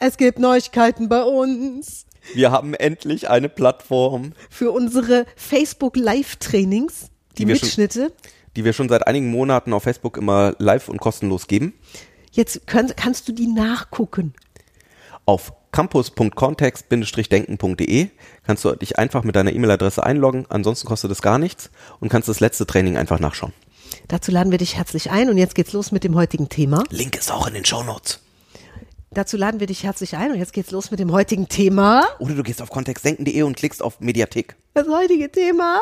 Es gibt Neuigkeiten bei uns. Wir haben endlich eine Plattform. Für unsere Facebook Live-Trainings, die, die Mitschnitte. Schon, die wir schon seit einigen Monaten auf Facebook immer live und kostenlos geben. Jetzt können, kannst du die nachgucken. Auf campus.context-denken.de kannst du dich einfach mit deiner E-Mail-Adresse einloggen. Ansonsten kostet es gar nichts und kannst das letzte Training einfach nachschauen. Dazu laden wir dich herzlich ein und jetzt geht's los mit dem heutigen Thema. Link ist auch in den Show Notes. Dazu laden wir dich herzlich ein und jetzt geht's los mit dem heutigen Thema. Oder du gehst auf kontextdenken.de und klickst auf Mediathek. Das heutige Thema.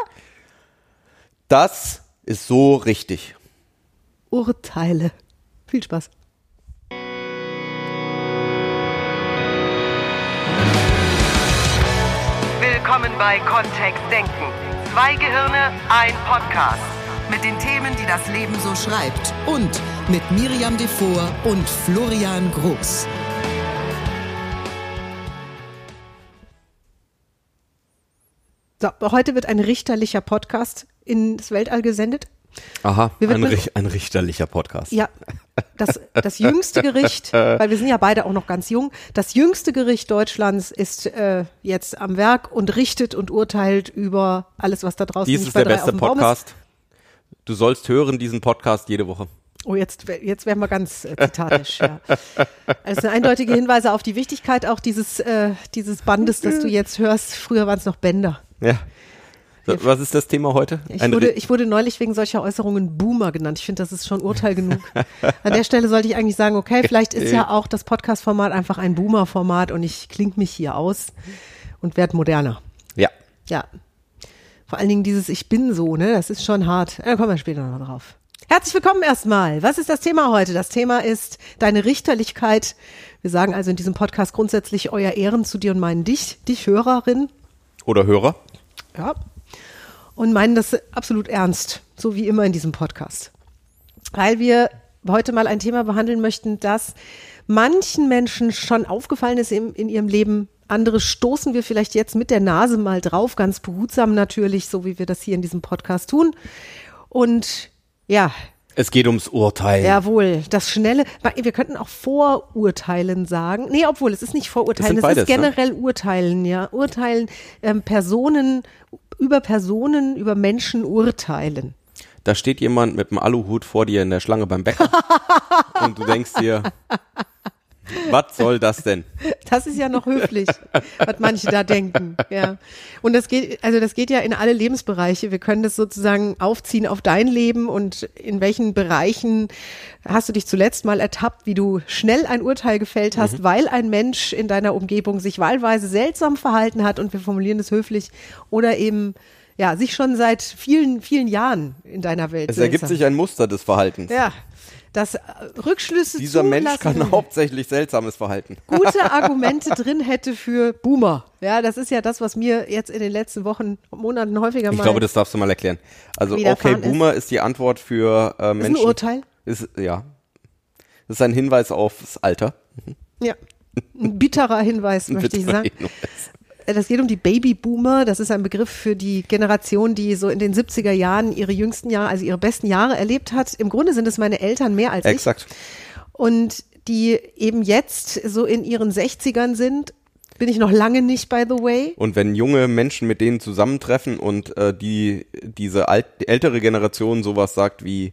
Das ist so richtig. Urteile. Viel Spaß. Willkommen bei Kontext Denken. Zwei Gehirne, ein Podcast. Mit den Themen, die das Leben so schreibt. Und mit Miriam Devor und Florian Groß. So, heute wird ein richterlicher Podcast ins Weltall gesendet. Aha, ein, ein, richterlicher Podcast. Ja, das, das jüngste Gericht, weil wir sind ja beide auch noch ganz jung, das jüngste Gericht Deutschlands ist äh, jetzt am Werk und richtet und urteilt über alles, was da draußen ist. Dies ist der beste Podcast. Du sollst hören diesen Podcast jede Woche. Oh, jetzt, jetzt werden wir ganz äh, zitatisch. ja. Also eindeutige Hinweise auf die Wichtigkeit auch dieses, äh, dieses Bandes, das du jetzt hörst. Früher waren es noch Bänder. Ja. Was ist das Thema heute? Ich wurde, ich wurde neulich wegen solcher Äußerungen Boomer genannt. Ich finde, das ist schon Urteil genug. An der Stelle sollte ich eigentlich sagen, okay, vielleicht ist ja auch das Podcast-Format einfach ein Boomer-Format und ich klinge mich hier aus und werde moderner. Ja. Ja. Vor allen Dingen dieses Ich bin so, ne? Das ist schon hart. Da kommen wir später noch drauf. Herzlich willkommen erstmal. Was ist das Thema heute? Das Thema ist deine Richterlichkeit. Wir sagen also in diesem Podcast grundsätzlich euer Ehren zu dir und meinen dich, dich Hörerin. Oder Hörer. Ja, und meinen das absolut ernst, so wie immer in diesem Podcast. Weil wir heute mal ein Thema behandeln möchten, das manchen Menschen schon aufgefallen ist in, in ihrem Leben. Andere stoßen wir vielleicht jetzt mit der Nase mal drauf, ganz behutsam natürlich, so wie wir das hier in diesem Podcast tun. Und ja, es geht ums Urteil. Jawohl, das schnelle, wir könnten auch Vorurteilen sagen. Nee, obwohl, es ist nicht Vorurteilen, es, beides, ist ne? generell ne? Urteilen, ja. Urteilen, ähm, Personen über Personen, über Menschen urteilen. Da steht jemand mit einem Aluhut vor dir in der Schlange beim Bäcker und du denkst dir, was soll das denn? Das ist ja noch höflich, was manche da denken. Ja. Und das geht, also das geht ja in alle Lebensbereiche. Wir können das sozusagen aufziehen auf dein Leben und in welchen Bereichen hast du dich zuletzt mal ertappt, wie du schnell ein Urteil gefällt hast, mhm. weil ein Mensch in deiner Umgebung sich wahlweise seltsam verhalten hat und wir formulieren es höflich oder eben ja, sich schon seit vielen, vielen Jahren in deiner Welt. Es ergibt sich ein Muster des Verhaltens. Ja, dass äh, Rückschlüsse Dieser Mensch kann hauptsächlich seltsames Verhalten. Gute Argumente drin hätte für Boomer. Ja, das ist ja das, was mir jetzt in den letzten Wochen, Monaten häufiger mal. Ich glaube, das darfst du mal erklären. Also, okay, Boomer ist. ist. die Antwort für äh, Menschen. Ist ein Urteil? Ist, ja. Das ist ein Hinweis aufs Alter. Ja. Ein bitterer Hinweis, möchte ich sagen. Hinweis. Das geht um die Babyboomer. Das ist ein Begriff für die Generation, die so in den 70er Jahren ihre jüngsten Jahre, also ihre besten Jahre erlebt hat. Im Grunde sind es meine Eltern mehr als Exakt. ich. Und die eben jetzt so in ihren 60ern sind bin ich noch lange nicht, by the way. Und wenn junge Menschen mit denen zusammentreffen und äh, die diese alt, ältere Generation sowas sagt wie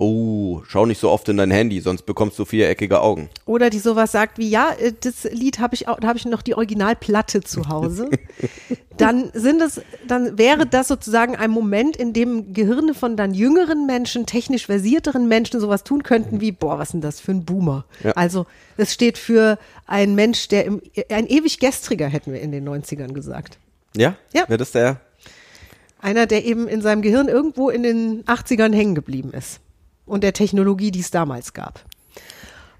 oh, schau nicht so oft in dein Handy, sonst bekommst du viereckige Augen. Oder die sowas sagt wie, ja, äh, das Lied habe ich auch, da habe ich noch die Originalplatte zu Hause. dann sind es, dann wäre das sozusagen ein Moment, in dem Gehirne von dann jüngeren Menschen, technisch versierteren Menschen sowas tun könnten wie, boah, was ist denn das für ein Boomer? Ja. Also, es steht für einen Mensch, der im, ein ewig gestriger, hätten wir in den 90ern gesagt. Ja? Ja. Wäre das der? Einer, der eben in seinem Gehirn irgendwo in den 80ern hängen geblieben ist und der Technologie, die es damals gab.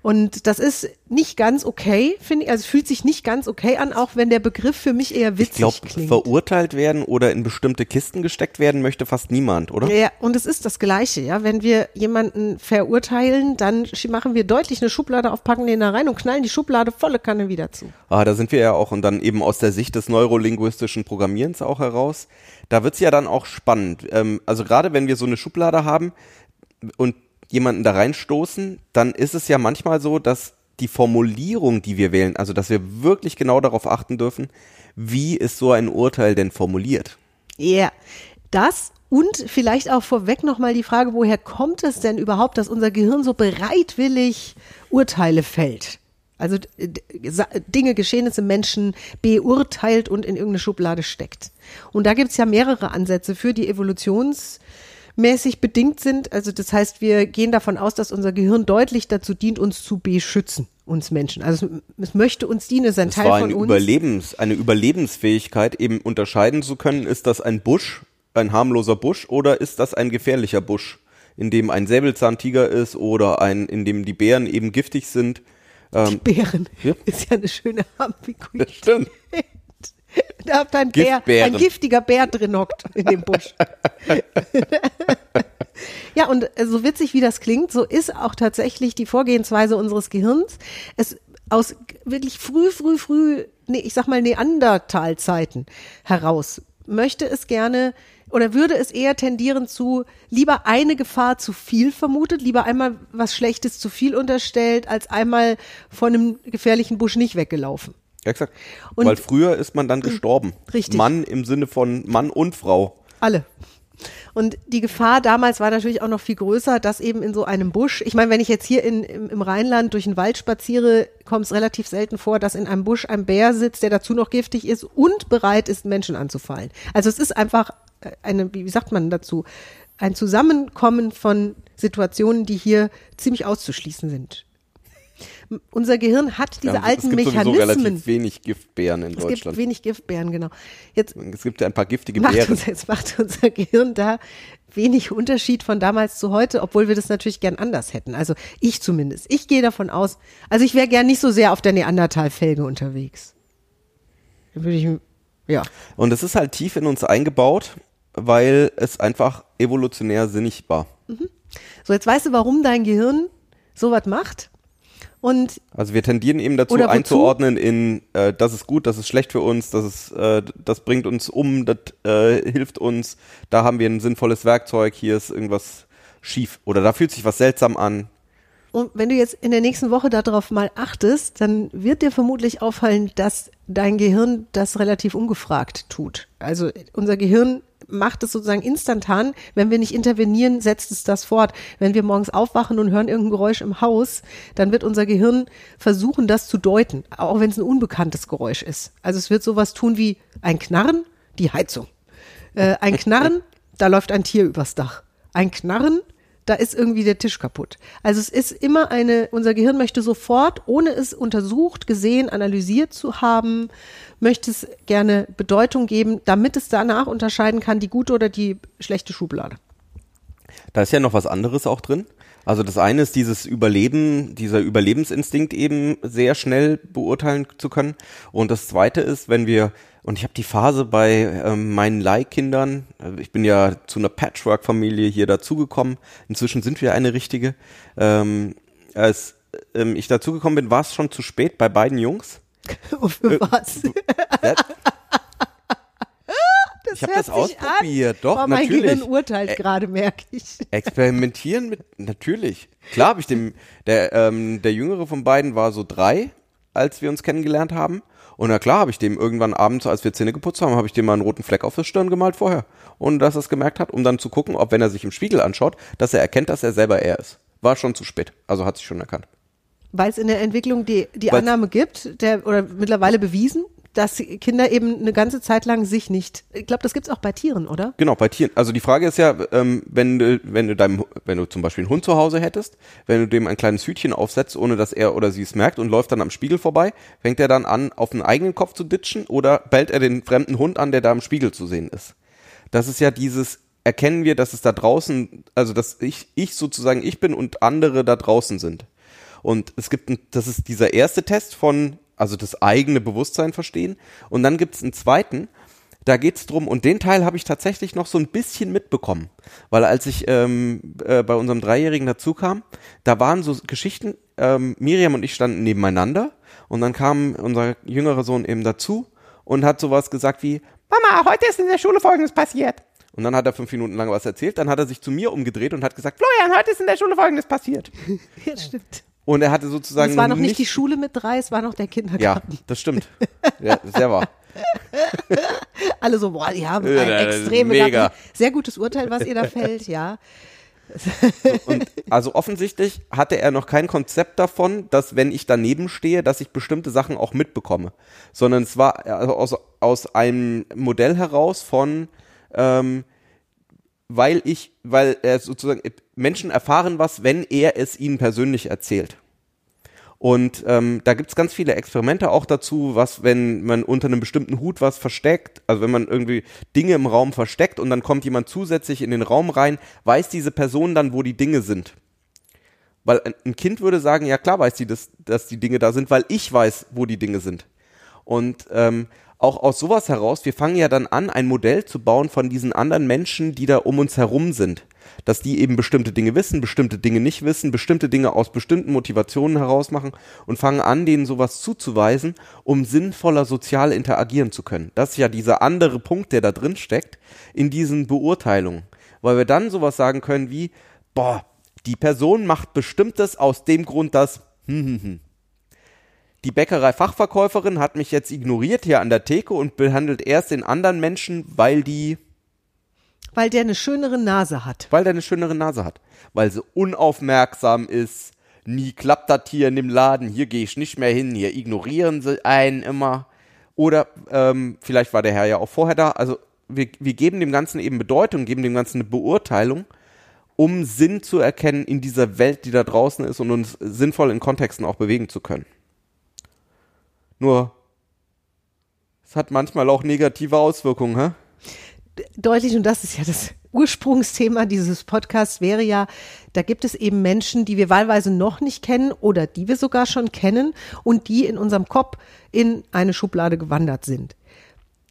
Und das ist nicht ganz okay, finde ich. Also es fühlt sich nicht ganz okay an, auch wenn der Begriff für mich eher witzig ich glaub, klingt. Verurteilt werden oder in bestimmte Kisten gesteckt werden möchte fast niemand, oder? Ja, und es ist das Gleiche, ja. Wenn wir jemanden verurteilen, dann machen wir deutlich eine Schublade auf, packen den da rein und knallen die Schublade volle Kanne wieder zu. Ah, da sind wir ja auch und dann eben aus der Sicht des neurolinguistischen Programmierens auch heraus. Da wird's ja dann auch spannend. Ähm, also gerade wenn wir so eine Schublade haben, und jemanden da reinstoßen, dann ist es ja manchmal so, dass die Formulierung, die wir wählen, also dass wir wirklich genau darauf achten dürfen, wie ist so ein Urteil denn formuliert? Ja, yeah. das und vielleicht auch vorweg nochmal die Frage, woher kommt es denn überhaupt, dass unser Gehirn so bereitwillig Urteile fällt? Also Dinge, Geschehnisse, Menschen beurteilt und in irgendeine Schublade steckt. Und da gibt es ja mehrere Ansätze für die evolutionsmäßig bedingt sind. Also das heißt, wir gehen davon aus, dass unser Gehirn deutlich dazu dient, uns zu beschützen, uns Menschen. Also es möchte uns dienen, es ist ein Das Teil war von eine, uns. Überlebens, eine Überlebensfähigkeit, eben unterscheiden zu können, ist das ein Busch, ein harmloser Busch oder ist das ein gefährlicher Busch, in dem ein Säbelzahntiger ist oder ein, in dem die Bären eben giftig sind. Ähm, Bären Ja. ist ja eine schöne Ambiguität. das stimmt. Da habt ein Bär, ein giftiger Bär drin hockt in dem Busch. ja, und äh, so witzig wie das klingt, so ist auch tatsächlich die Vorgehensweise unseres Gehirns. Es aus wirklich früh, früh, früh, nee, ich sag mal Neandertalzeiten heraus möchte es gerne oder würde es eher tendieren zu lieber eine Gefahr zu viel vermutet, lieber einmal was Schlechtes zu viel unterstellt, als einmal von einem gefährlichen Busch nicht weggelaufen. Exakt. Und- Weil früher ist man dann gestorben. Richtig. Mann im Sinne von Mann und Frau. Alle. Und die Gefahr damals war natürlich auch noch viel größer, dass eben in so einem Busch, ich meine, wenn ich jetzt hier in, im, Rheinland durch den Wald spaziere, kommt es relativ selten vor, dass in einem Busch ein Bär sitzt, der dazu noch giftig ist und bereit ist, Menschen anzufallen. Also es ist einfach äh, eine, wie sagt man dazu, ein Zusammenkommen von Situationen, die hier ziemlich auszuschließen sind. Unser Gehirn hat diese Ja, alten es gibt Mechanismen. relativ wenig Giftbären in Es gibt Deutschland. wenig Giftbären, genau. Jetzt Es gibt ja ein paar giftige macht Bären. uns, jetzt macht unser Gehirn da wenig Unterschied von damals zu heute, obwohl wir das natürlich gern anders hätten. Also ich zumindest. Ich gehe davon aus, also ich wäre gern nicht so sehr auf der Neandertal-Felge unterwegs. Dann würde ich, ja. Und es ist halt tief in uns eingebaut, weil es einfach evolutionär sinnig war. So, jetzt weißt du, warum dein Gehirn sowas macht. Und Also wir tendieren eben dazu einzuordnen in, äh, das ist gut, das ist schlecht für uns, das ist, äh, das bringt uns um, das äh, hilft uns, da haben wir ein sinnvolles Werkzeug, hier ist irgendwas schief oder da fühlt sich was seltsam an. Und wenn du jetzt in der nächsten Woche darauf mal achtest, dann wird dir vermutlich auffallen, dass dein Gehirn das relativ ungefragt tut. Also unser Gehirn macht es sozusagen instantan. Wenn wir nicht intervenieren, setzt es das fort. Wenn wir morgens aufwachen und hören irgendein Geräusch im Haus, dann wird unser Gehirn versuchen, das zu deuten, auch wenn es ein unbekanntes Geräusch ist. Also es wird sowas tun wie ein Knarren, die Heizung. Äh, ein Knarren, da läuft ein Tier übers Dach. Ein Knarren, da ist irgendwie der Tisch kaputt. Also es ist immer eine, unser Gehirn möchte sofort, ohne es untersucht, gesehen, analysiert zu haben, möchte es gerne Bedeutung geben, damit es danach unterscheiden kann, die gute oder die schlechte Schublade. Da ist ja noch was anderes auch drin. Also das eine ist dieses Überleben, dieser Überlebensinstinkt eben sehr schnell beurteilen zu können. Und das zweite ist, wenn wir, und ich habe die Phase bei ähm, meinen Leihkindern, äh, ich bin ja zu einer Patchwork-Familie hier dazugekommen, inzwischen sind wir eine richtige. Ähm, als ähm, ich dazugekommen bin, war es schon zu spät bei beiden Jungs. Und für was? Ja, Das ich habe das ausprobiert, an. doch, Oh, mein natürlich. Gehirn urteilt Ä- gerade, merke ich. Experimentieren mit, natürlich. Klar habe ich dem, der, ähm, der jüngere von beiden war so drei, als wir uns kennengelernt haben. Und na klar habe ich dem irgendwann abends, als wir Zähne geputzt haben, habe ich dem mal einen roten Fleck auf der Stirn gemalt vorher. Und dass er es gemerkt hat, um dann zu gucken, ob wenn er sich im Spiegel anschaut, dass er erkennt, dass er selber er ist. War schon zu spät. Also hat sich schon erkannt. Weil es in der Entwicklung die, die Weil's- Annahme gibt, der, oder mittlerweile bewiesen, dass Kinder eben eine ganze Zeit lang sich nicht, ich glaube, das gibt's auch bei Tieren, oder? Genau, bei Tieren. Also die Frage ist ja, ähm, wenn du, wenn du deinem, wenn du zum Beispiel einen Hund zu Hause hättest, wenn du dem ein kleines Hütchen aufsetzt, ohne dass er oder sie es merkt und läuft dann am Spiegel vorbei, fängt er dann an, auf den eigenen Kopf zu ditchen oder bellt er den fremden Hund an, der da im Spiegel zu sehen ist? Das ist ja dieses, erkennen wir, dass es da draußen, also dass ich, ich sozusagen ich bin und andere da draußen sind. Und es gibt, ein, das ist dieser erste Test von, also das eigene Bewusstsein verstehen. Und dann gibt es einen zweiten, da geht's drum, und den Teil habe ich tatsächlich noch so ein bisschen mitbekommen. Weil als ich ähm, äh, bei unserem Dreijährigen dazu kam, da waren so Geschichten, ähm, Miriam und ich standen nebeneinander und dann kam unser jüngerer Sohn eben dazu und hat sowas gesagt wie, Mama, heute ist in der Schule Folgendes passiert. Und dann hat er fünf Minuten lang was erzählt, dann hat er sich zu mir umgedreht und hat gesagt, Florian, heute ist in der Schule Folgendes passiert. Ja, stimmt. Und er hatte sozusagen Es war noch nicht die Schule mit drei, es war noch der Ja, Kindergarten. das stimmt. Ja, sehr wahr. Alle so, boah, die haben Ja, ein extreme mega. Sehr gutes Urteil, was ihr da fällt, ja. Und also offensichtlich hatte er noch kein Konzept davon, dass wenn ich daneben stehe, dass ich bestimmte Sachen auch mitbekomme. Sondern es war also aus, aus einem Modell heraus von, ähm, weil ich, weil er sozusagen, Menschen erfahren was, wenn er es ihnen persönlich erzählt. Und ähm, da gibt's ganz viele Experimente auch dazu, was, wenn man unter einem bestimmten Hut was versteckt, also wenn man irgendwie Dinge im Raum versteckt und dann kommt jemand zusätzlich in den Raum rein, weiß diese Person dann, wo die Dinge sind. Weil ein- ein Kind würde sagen, ja klar weiß die, das, dass die Dinge da sind, weil ich weiß, wo die Dinge sind. Und ähm, auch aus sowas heraus, wir fangen ja dann an, ein Modell zu bauen von diesen anderen Menschen, die da um uns herum sind. Dass die eben bestimmte Dinge wissen, bestimmte Dinge nicht wissen, bestimmte Dinge aus bestimmten Motivationen heraus machen und fangen an, denen sowas zuzuweisen, um sinnvoller sozial interagieren zu können. Das ist ja dieser andere Punkt, der da drin steckt, in diesen Beurteilungen. Weil wir dann sowas sagen können wie, boah, die Person macht bestimmtes aus dem Grund, dass die Bäckerei-Fachverkäuferin hat mich jetzt ignoriert hier an der Theke und behandelt erst den anderen Menschen, weil die, Weil der eine schönere Nase hat. weil der eine schönere Nase hat. Weil sie unaufmerksam ist. Nie klappt das hier in dem Laden. Hier gehe ich nicht mehr hin. Hier ignorieren sie einen immer. Oder ähm, vielleicht war der Herr ja auch vorher da. Also wir, wir geben dem Ganzen eben Bedeutung, geben dem Ganzen eine Beurteilung, um Sinn zu erkennen in dieser Welt, die da draußen ist und uns sinnvoll in Kontexten auch bewegen zu können. Nur, es hat manchmal auch negative Auswirkungen, hä? Deutlich, und das ist ja das Ursprungsthema dieses Podcasts, wäre ja, da gibt es eben Menschen, die wir wahlweise noch nicht kennen oder die wir sogar schon kennen und die in unserem Kopf in eine Schublade gewandert sind.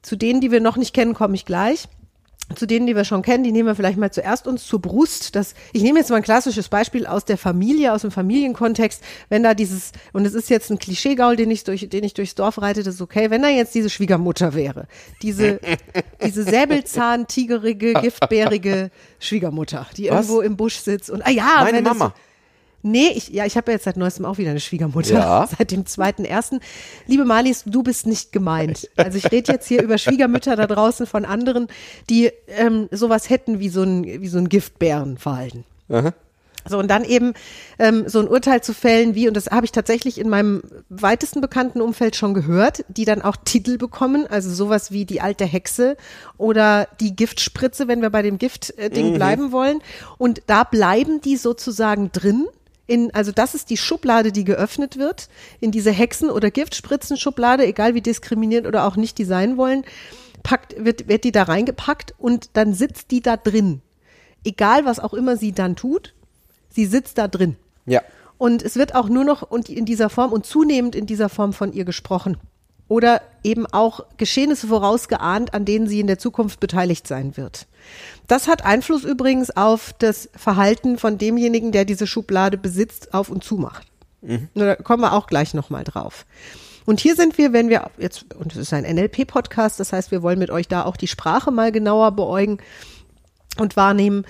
Zu denen, die wir noch nicht kennen, komme ich gleich. Zu denen, die wir schon kennen, die nehmen wir vielleicht mal zuerst uns zur Brust. Das, ich nehme jetzt mal ein klassisches Beispiel aus der Familie, aus dem Familienkontext. Wenn da dieses, und es ist jetzt ein Klischeegaul, den ich, durch, den ich durchs Dorf reite, das ist okay. Wenn da jetzt diese Schwiegermutter wäre, diese, diese säbelzahntigerige, giftbärige Schwiegermutter, die Was? irgendwo im Busch sitzt und, ah ja, Meine das Mama. So, Nee, ich, ja, ich habe ja jetzt seit neuestem auch wieder eine Schwiegermutter. Ja. Seit dem zweiten ersten. Liebe Marlies, du bist nicht gemeint. Also ich rede jetzt hier über Schwiegermütter da draußen von anderen, die ähm, sowas hätten wie so ein, wie so ein Giftbärenverhalten. So, und dann eben ähm, so ein Urteil zu fällen, wie, und das habe ich tatsächlich in meinem weitesten bekannten Umfeld schon gehört, die dann auch Titel bekommen, also sowas wie die alte Hexe oder die Giftspritze, wenn wir bei dem Giftding bleiben wollen. Und da bleiben die sozusagen drin. In, also das ist die Schublade, die geöffnet wird, in diese Hexen- oder Giftspritzen-Schublade, egal wie diskriminierend oder auch nicht die sein wollen, packt, wird, wird die da reingepackt und dann sitzt die da drin. Egal, was auch immer sie dann tut, sie sitzt da drin. Ja. Und es wird auch nur noch und in dieser Form und zunehmend in dieser Form von ihr gesprochen. Oder eben auch Geschehnisse vorausgeahnt, an denen sie in der Zukunft beteiligt sein wird. Das hat Einfluss übrigens auf das Verhalten von demjenigen, der diese Schublade besitzt, auf und zumacht. Da kommen wir auch gleich nochmal drauf. Und hier sind wir, wenn wir jetzt, und es ist ein NLP-Podcast, das heißt, wir wollen mit euch da auch die Sprache mal genauer beäugen und wahrnehmen,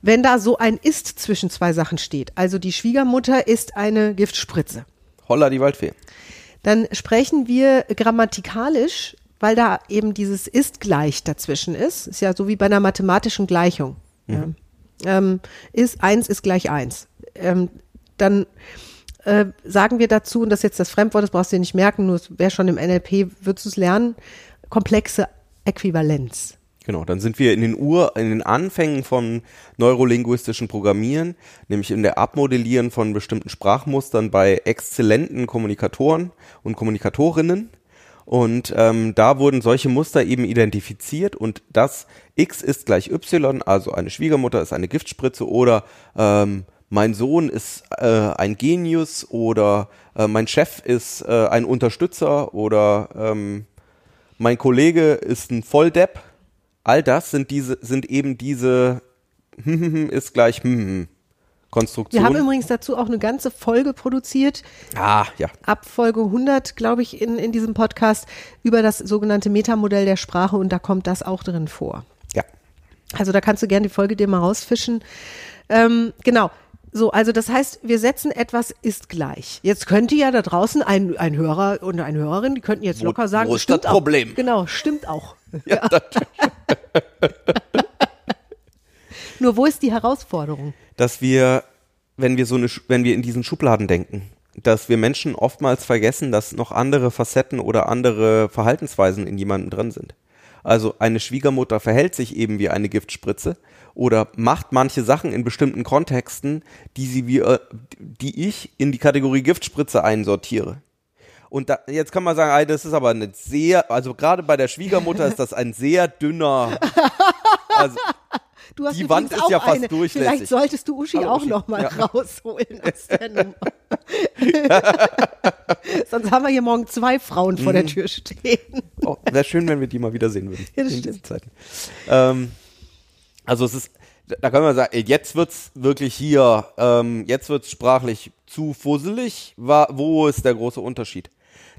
wenn da so ein Ist zwischen zwei Sachen steht. Also die Schwiegermutter ist eine Giftspritze. Holla die Waldfee. Dann sprechen wir grammatikalisch, weil da eben dieses Ist gleich dazwischen ist. Ist ja so wie bei einer mathematischen Gleichung. Ja. Ähm, ist eins ist gleich eins. Ähm, dann äh, sagen wir dazu, und das ist jetzt das Fremdwort, das brauchst du dir nicht merken, nur wäre schon im NLP, würdest du es lernen, komplexe Äquivalenz. Genau, dann sind wir in den Ur, in den Anfängen von neurolinguistischen Programmieren, nämlich in der Abmodellieren von bestimmten Sprachmustern bei exzellenten Kommunikatoren und Kommunikatorinnen. Und ähm, da wurden solche Muster eben identifiziert und das X ist gleich Y, also eine Schwiegermutter ist eine Giftspritze oder ähm, mein Sohn ist äh, ein Genius oder äh, mein Chef ist äh, ein Unterstützer oder ähm, mein Kollege ist ein Volldepp. All das sind diese, sind eben diese ist gleich Konstruktion. Wir haben übrigens dazu auch eine ganze Folge produziert, ah, ja. ab Folge 100, glaube ich, in, in diesem Podcast über das sogenannte Metamodell der Sprache und da kommt das auch drin vor. Ja. Also da kannst du gerne die Folge dir mal rausfischen. Ähm, genau. So, also das heißt, wir setzen etwas ist gleich. Jetzt könnte ja da draußen ein, ein Hörer und eine Hörerin, die könnten jetzt locker sagen, wo ist stimmt das Problem? Auch. Genau, stimmt auch. Ja, Nur wo ist die Herausforderung? dass wir, wenn wir so eine, wenn wir in diesen Schubladen denken, dass wir Menschen oftmals vergessen, dass noch andere Facetten oder andere Verhaltensweisen in jemandem drin sind. Also eine Schwiegermutter verhält sich eben wie eine Giftspritze oder macht manche Sachen in bestimmten Kontexten, die sie wie, äh, die ich in die Kategorie Giftspritze einsortiere. Und da, jetzt kann man sagen, ey, das ist aber eine sehr, also gerade bei der Schwiegermutter ist das ein sehr dünner, also Du hast Die Wand ist ja fast eine. durchlässig. Vielleicht solltest du Uschi Hallo, auch Uschi. noch mal Ja. rausholen aus der Nummer. Sonst haben wir hier morgen zwei Frauen vor Mhm. der Tür stehen. Oh, wäre schön, wenn wir die mal wiedersehen würden. Ja, das in stimmt. Zeiten. Ähm, also es ist, da können wir sagen, jetzt wird's wirklich hier, ähm, jetzt wird's sprachlich zu fusselig. Wo ist der große Unterschied?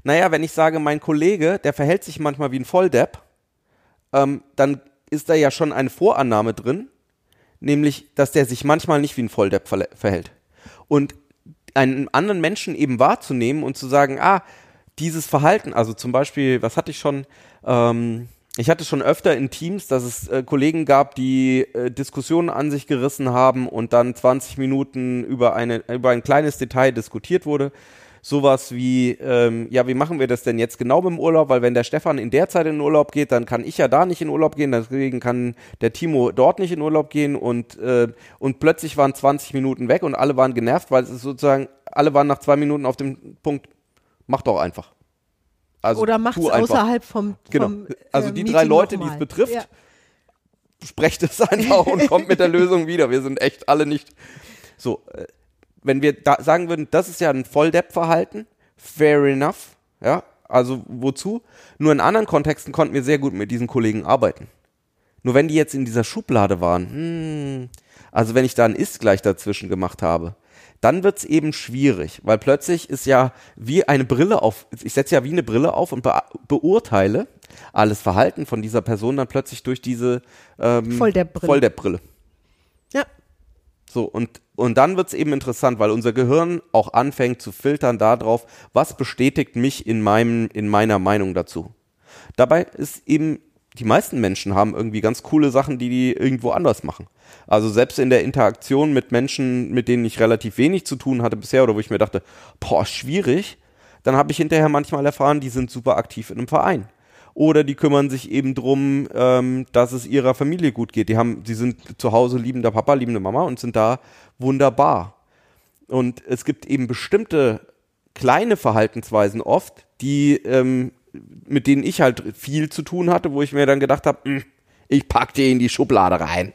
Naja, wenn ich sage, mein Kollege, der verhält sich manchmal wie ein Volldepp, ähm, dann ist da ja schon eine Vorannahme drin, nämlich, dass der sich manchmal nicht wie ein Volldepp verhält. Und einen anderen Menschen eben wahrzunehmen und zu sagen, ah, dieses Verhalten, also zum Beispiel, was hatte ich schon, ähm, ich hatte schon öfter in Teams, dass es äh, Kollegen gab, die äh, Diskussionen an sich gerissen haben und dann 20 Minuten über, eine, über ein kleines Detail diskutiert wurde. Sowas wie, ähm, ja, wie machen wir das denn jetzt genau dem Urlaub? Weil wenn der Stefan in der Zeit in den Urlaub geht, dann kann ich ja da nicht in Urlaub gehen, deswegen kann der Timo dort nicht in Urlaub gehen und, äh, und plötzlich waren 20 Minuten weg und alle waren genervt, weil es ist sozusagen, alle waren nach zwei Minuten auf dem Punkt, mach doch einfach. Also Oder macht es außerhalb vom, Genau. vom Also äh, die Meeting drei Leute, die es betrifft, Ja. sprecht es einfach und kommt mit der Lösung wieder. Wir sind echt alle nicht so. Wenn wir da sagen würden, das ist ja ein Volldepp-Verhalten, fair enough, ja, also wozu? Nur in anderen Kontexten konnten wir sehr gut mit diesen Kollegen arbeiten. Nur wenn die jetzt in dieser Schublade waren, hm, also wenn ich da ein Ist gleich dazwischen gemacht habe, dann wird's eben schwierig, weil plötzlich ist ja wie eine Brille auf, ich setze ja wie eine Brille auf und be beurteile alles Verhalten von dieser Person dann plötzlich durch diese ähm, Volldepp-Brille. Volldepp-Brille. Ja. So, und, und dann wird's eben interessant, weil unser Gehirn auch anfängt zu filtern darauf, was bestätigt mich in meinem, in meiner Meinung dazu. Dabei ist eben, die meisten Menschen haben irgendwie ganz coole Sachen, die die irgendwo anders machen. Also selbst in der Interaktion mit Menschen, mit denen ich relativ wenig zu tun hatte bisher oder wo ich mir dachte, boah, schwierig, dann habe ich hinterher manchmal erfahren, die sind super aktiv in einem Verein. Oder die kümmern sich eben drum, ähm, dass es ihrer Familie gut geht. Die haben, die sind zu Hause liebender Papa, liebende Mama und sind da wunderbar. Und es gibt eben bestimmte kleine Verhaltensweisen oft, die ähm, mit denen ich halt viel zu tun hatte, wo ich mir dann gedacht habe, ich pack die in die Schublade rein.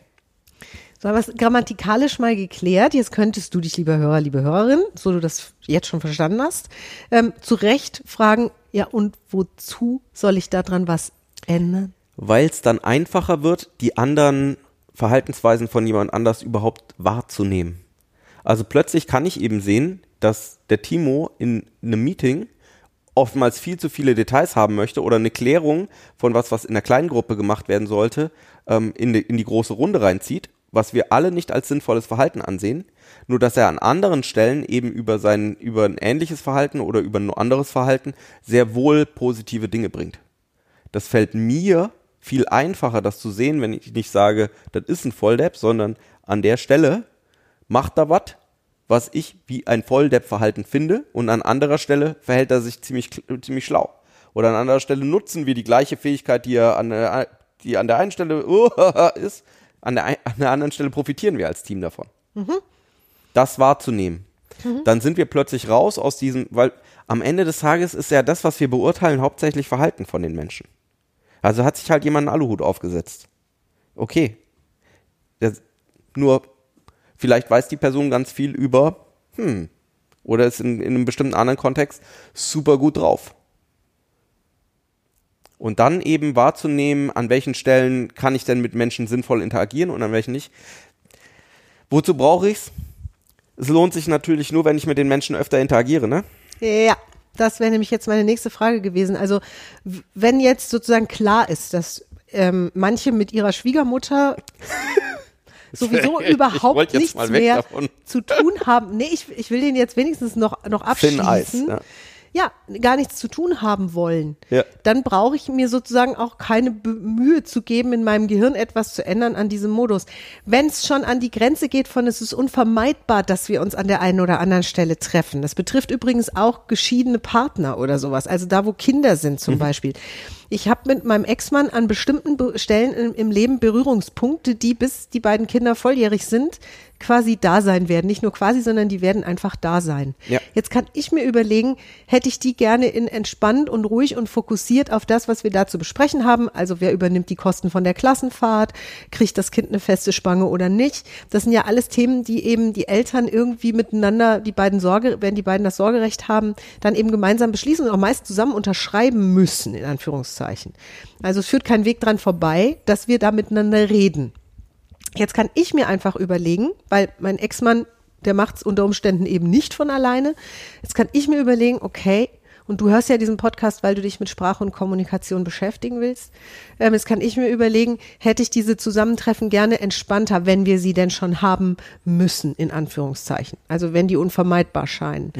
Haben wir es grammatikalisch mal geklärt. Jetzt könntest du dich, lieber Hörer, liebe Hörerin, so du das jetzt schon verstanden hast, ähm, zu Recht fragen, ja und wozu soll ich daran was ändern? Weil es dann einfacher wird, die anderen Verhaltensweisen von jemand anders überhaupt wahrzunehmen. Also plötzlich kann ich eben sehen, dass der Timo in einem Meeting oftmals viel zu viele Details haben möchte oder eine Klärung von was, was in der kleinen Gruppe gemacht werden sollte, ähm, in, die, in die große Runde reinzieht, was wir alle nicht als sinnvolles Verhalten ansehen, nur dass er an anderen Stellen eben über sein, über ein ähnliches Verhalten oder über ein anderes Verhalten sehr wohl positive Dinge bringt. Das fällt mir viel einfacher, das zu sehen, wenn ich nicht sage, das ist ein Volldepp, sondern an der Stelle macht er was, was ich wie ein Volldepp-Verhalten finde und an anderer Stelle verhält er sich ziemlich, ziemlich schlau. Oder an anderer Stelle nutzen wir die gleiche Fähigkeit, die er an der, die an der einen Stelle uh, ist, an der, an der anderen Stelle profitieren wir als Team davon. Das wahrzunehmen. Dann sind wir plötzlich raus aus diesem, weil am Ende des Tages ist ja das, was wir beurteilen, hauptsächlich Verhalten von den Menschen. Also hat sich halt jemand einen Aluhut aufgesetzt. Okay. Das, nur, vielleicht weiß die Person ganz viel über, hm, oder ist in, in einem bestimmten anderen Kontext super gut drauf. Und dann eben wahrzunehmen, an welchen Stellen kann ich denn mit Menschen sinnvoll interagieren und an welchen nicht. Wozu brauche ich's? Es lohnt sich natürlich nur, wenn ich mit den Menschen öfter interagiere, ne? Ja, das wäre nämlich jetzt meine nächste Frage gewesen. Also wenn jetzt sozusagen klar ist, dass ähm, manche mit ihrer Schwiegermutter sowieso Ich überhaupt nichts mehr davon. zu tun haben. Nee, ich, ich will den jetzt wenigstens noch, noch Thin Ice, abschließen. ja. Ja, gar nichts zu tun haben wollen, Ja. dann brauche ich mir sozusagen auch keine Mühe zu geben, in meinem Gehirn etwas zu ändern an diesem Modus. Wenn es schon an die Grenze geht von, es ist unvermeidbar, dass wir uns an der einen oder anderen Stelle treffen. Das betrifft übrigens auch geschiedene Partner oder sowas, also da, wo Kinder sind Mhm. zum Beispiel. Ich habe mit meinem Ex-Mann an bestimmten Be Stellen im, im Leben Berührungspunkte, die bis die beiden Kinder volljährig sind, quasi da sein werden. Nicht nur quasi, sondern die werden einfach da sein. Ja. Jetzt kann ich mir überlegen, hätte ich die gerne in entspannt und ruhig und fokussiert auf das, was wir da zu besprechen haben. Also wer übernimmt die Kosten von der Klassenfahrt? Kriegt das Kind eine feste Spange oder nicht? Das sind ja alles Themen, die eben die Eltern irgendwie miteinander, die beiden Sorge, wenn die beiden das Sorgerecht haben, dann eben gemeinsam beschließen und auch meist zusammen unterschreiben müssen, in Anführungszeichen. Also es führt kein Weg dran vorbei, dass wir da miteinander reden. Jetzt kann ich mir einfach überlegen, weil mein Ex-Mann, der macht es unter Umständen eben nicht von alleine. Jetzt kann ich mir überlegen, okay, und du hörst ja diesen Podcast, weil du dich mit Sprache und Kommunikation beschäftigen willst. Ähm, jetzt kann ich mir überlegen, hätte ich diese Zusammentreffen gerne entspannter, wenn wir sie denn schon haben müssen, in Anführungszeichen. Also wenn die unvermeidbar scheinen.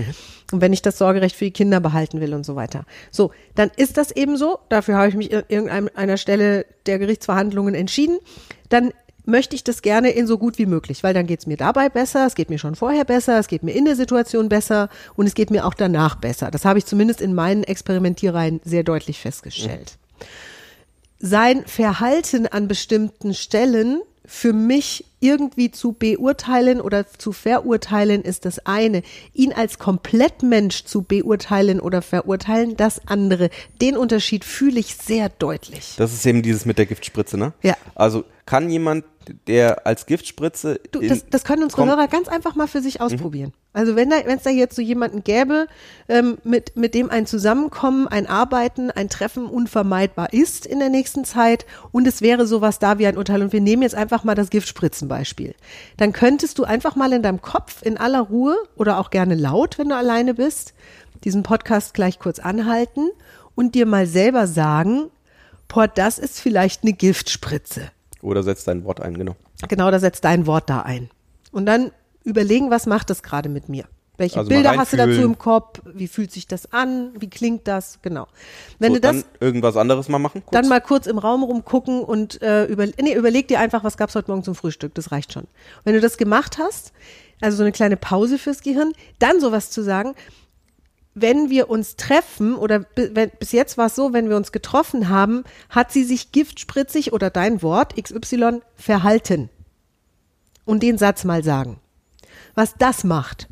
Und wenn ich das Sorgerecht für die Kinder behalten will und so weiter. So, dann ist das eben so. Dafür habe ich mich an irgendeiner Stelle der Gerichtsverhandlungen entschieden. Dann möchte ich das gerne in so gut wie möglich, weil dann geht es mir dabei besser, es geht mir schon vorher besser, es geht mir in der Situation besser und es geht mir auch danach besser. Das habe ich zumindest in meinen Experimentiereien sehr deutlich festgestellt. Sein Verhalten an bestimmten Stellen für mich irgendwie zu beurteilen oder zu verurteilen ist das eine. Ihn als Komplettmensch zu beurteilen oder verurteilen, das andere. Den Unterschied fühle ich sehr deutlich. Das ist eben dieses mit der Giftspritze, ne? Ja. Also kann jemand, der als Giftspritze. Du, das, das können unsere kommt- Hörer ganz einfach mal für sich ausprobieren. Also wenn da, wenn es da jetzt so jemanden gäbe, ähm, mit, mit dem ein Zusammenkommen, ein Arbeiten, ein Treffen unvermeidbar ist in der nächsten Zeit und es wäre sowas da wie ein Urteil und wir nehmen jetzt einfach mal das Giftspritzenbeispiel, dann könntest du einfach mal in deinem Kopf in aller Ruhe oder auch gerne laut, wenn du alleine bist, diesen Podcast gleich kurz anhalten und dir mal selber sagen, boah, das ist vielleicht eine Giftspritze. Oder setzt dein Wort ein, genau. Genau, da setzt dein Wort da ein. Und dann überlegen, was macht das gerade mit mir? Welche Also Bilder hast du dazu im Kopf? Wie fühlt sich das an? Wie klingt das? Genau. Wenn so, du das dann irgendwas anderes mal machen. Kurz. dann mal kurz im Raum rumgucken und äh, über, nee, überleg dir einfach, was gab's heute Morgen zum Frühstück. Das reicht schon. Wenn du das gemacht hast, also so eine kleine Pause fürs Gehirn, dann sowas zu sagen, wenn wir uns treffen oder bis jetzt war es so, wenn wir uns getroffen haben, hat sie sich giftspritzig oder dein Wort XY verhalten. Und den Satz mal sagen. Was das macht,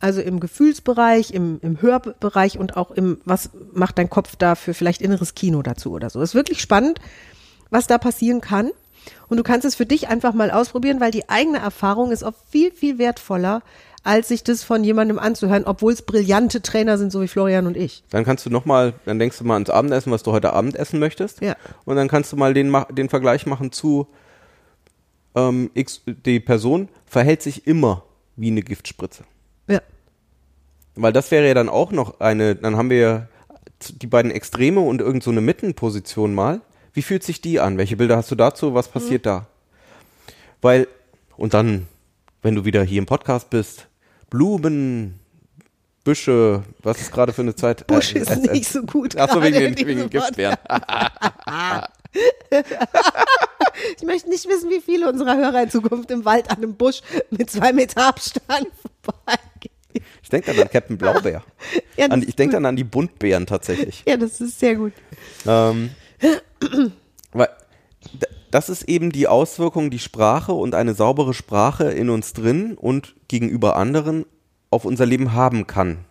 also im Gefühlsbereich, im, im Hörbereich und auch im, was macht dein Kopf da für vielleicht inneres Kino dazu oder so. ist wirklich spannend, was da passieren kann. Und du kannst es für dich einfach mal ausprobieren, weil die eigene Erfahrung ist oft viel, viel wertvoller, als sich das von jemandem anzuhören, obwohl es brillante Trainer sind, so wie Florian und ich. Dann kannst du nochmal, dann denkst du mal ans Abendessen, was du heute Abend essen möchtest. Ja. Und dann kannst du mal den, den Vergleich machen zu ähm, X, die Person verhält sich immer wie eine Giftspritze. Ja. Weil das wäre ja dann auch noch eine, dann haben wir ja die beiden Extreme und irgend so eine Mittenposition mal. Wie fühlt sich die an? Welche Bilder hast du dazu? Was passiert da? Weil, und dann, wenn du wieder hier im Podcast bist, Blumen, Büsche, was ist gerade für eine Zeit? Busch Äh, ist äh, äh, nicht so gut. Ach so, gerade wegen den, wegen Giftbeeren. Ich möchte nicht wissen, wie viele unserer Hörer in Zukunft im Wald an einem Busch mit zwei Meter Abstand vorbeigehen. Ich denke dann an Captain Blaubeer. Ja, An, ich denke dann an die Buntbeeren tatsächlich. Ja, das ist sehr gut. Ähm, das ist eben die Auswirkung, die Sprache und eine saubere Sprache in uns drin und gegenüber anderen auf unser Leben haben kann.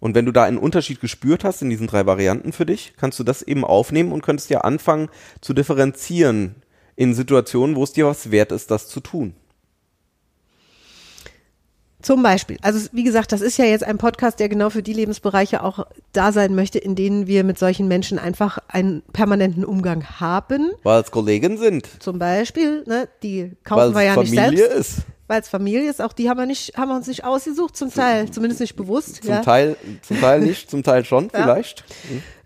Und wenn du da einen Unterschied gespürt hast in diesen drei Varianten für dich, kannst du das eben aufnehmen und könntest ja anfangen zu differenzieren in Situationen, wo es dir was wert ist, das zu tun. Zum Beispiel. Also wie gesagt, das ist ja jetzt ein Podcast, der genau für die Lebensbereiche auch da sein möchte, in denen wir mit solchen Menschen einfach einen permanenten Umgang haben. Weil es Kollegen sind. Zum Beispiel, ne, die kaufen es wir ja nicht Familie selbst. ist. weil es Familie ist, auch die haben wir nicht, haben wir uns nicht ausgesucht, zum Teil, zumindest nicht bewusst. Zum ja. Teil, zum Teil nicht, zum Teil schon, vielleicht.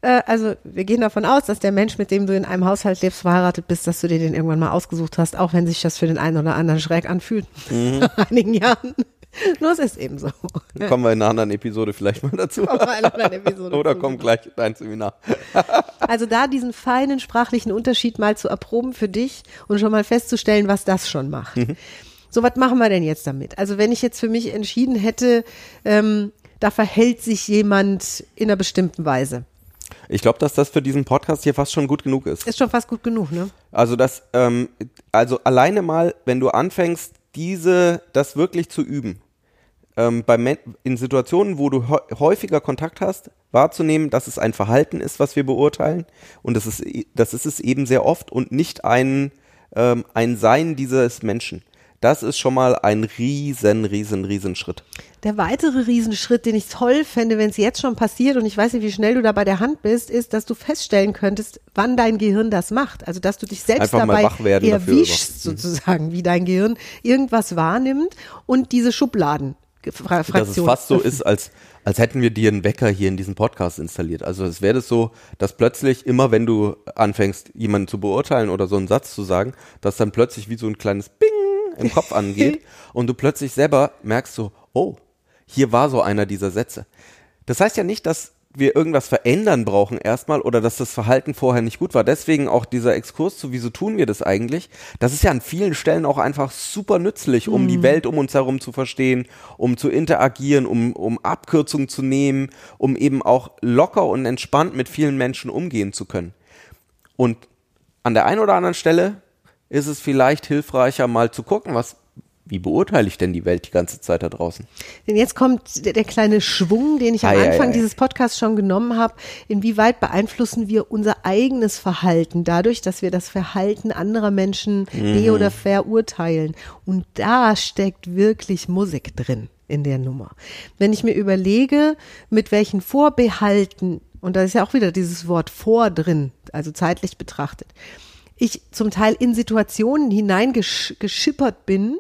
Äh, also wir gehen davon aus, dass der Mensch, mit dem du in einem Haushalt lebst, verheiratet bist, dass du dir den irgendwann mal ausgesucht hast, auch wenn sich das für den einen oder anderen schräg anfühlt. Mhm. Nach einigen Jahren. Nur es ist eben so. Kommen wir in einer anderen Episode vielleicht mal dazu. Kommen wir in einer anderen Episode Oder kommt gleich dein Seminar. Also da diesen feinen sprachlichen Unterschied mal zu erproben für dich und schon mal festzustellen, was das schon macht. So, was machen wir denn jetzt damit? Also wenn ich jetzt für mich entschieden hätte, ähm, da verhält sich jemand in einer bestimmten Weise. Ich glaube, dass das für diesen Podcast hier fast schon gut genug ist. Ist schon fast gut genug, ne? Also das, ähm, also alleine mal, wenn du anfängst, diese, das wirklich zu üben, ähm, bei in Situationen, wo du hä- häufiger Kontakt hast, wahrzunehmen, dass es ein Verhalten ist, was wir beurteilen und das ist, das ist es eben sehr oft und nicht ein, ähm, ein Sein dieses Menschen. Das ist schon mal ein riesen, riesen, riesen Schritt. Der weitere Riesenschritt, den ich toll fände, wenn es jetzt schon passiert, und ich weiß nicht, wie schnell du da bei der Hand bist, ist, dass du feststellen könntest, wann dein Gehirn das macht. Also, dass du dich selbst Einfach dabei wach werden dafür erwischst, sozusagen, wie dein Gehirn irgendwas wahrnimmt und diese Schubladen. Fra dass es Fraktion fast so ist, als, als hätten wir dir einen Wecker hier in diesem Podcast installiert. Also es wäre das so, dass plötzlich immer, wenn du anfängst, jemanden zu beurteilen oder so einen Satz zu sagen, dass dann plötzlich wie so ein kleines Bing im Kopf angeht und du plötzlich selber merkst so, oh, hier war so einer dieser Sätze. Das heißt ja nicht, dass wir irgendwas verändern brauchen erstmal oder dass das Verhalten vorher nicht gut war. Deswegen auch dieser Exkurs zu, wieso tun wir das eigentlich? Das ist ja an vielen Stellen auch einfach super nützlich, um die Welt um uns herum zu verstehen, um zu interagieren, um, um Abkürzungen zu nehmen, um eben auch locker und entspannt mit vielen Menschen umgehen zu können. Und an der einen oder anderen Stelle ist es vielleicht hilfreicher, mal zu gucken, was, wie beurteile ich denn die Welt die ganze Zeit da draußen? Denn jetzt kommt der, der kleine Schwung, den ich am Ei, ei, Anfang ei. dieses Podcasts schon genommen habe. Inwieweit beeinflussen wir unser eigenes Verhalten dadurch, dass wir das Verhalten anderer Menschen be- oder verurteilen? Und da steckt wirklich Musik drin in der Nummer. Wenn ich mir überlege, mit welchen Vorbehalten, und da ist ja auch wieder dieses Wort vor drin, also zeitlich betrachtet, ich zum Teil in Situationen hineingeschippert bin,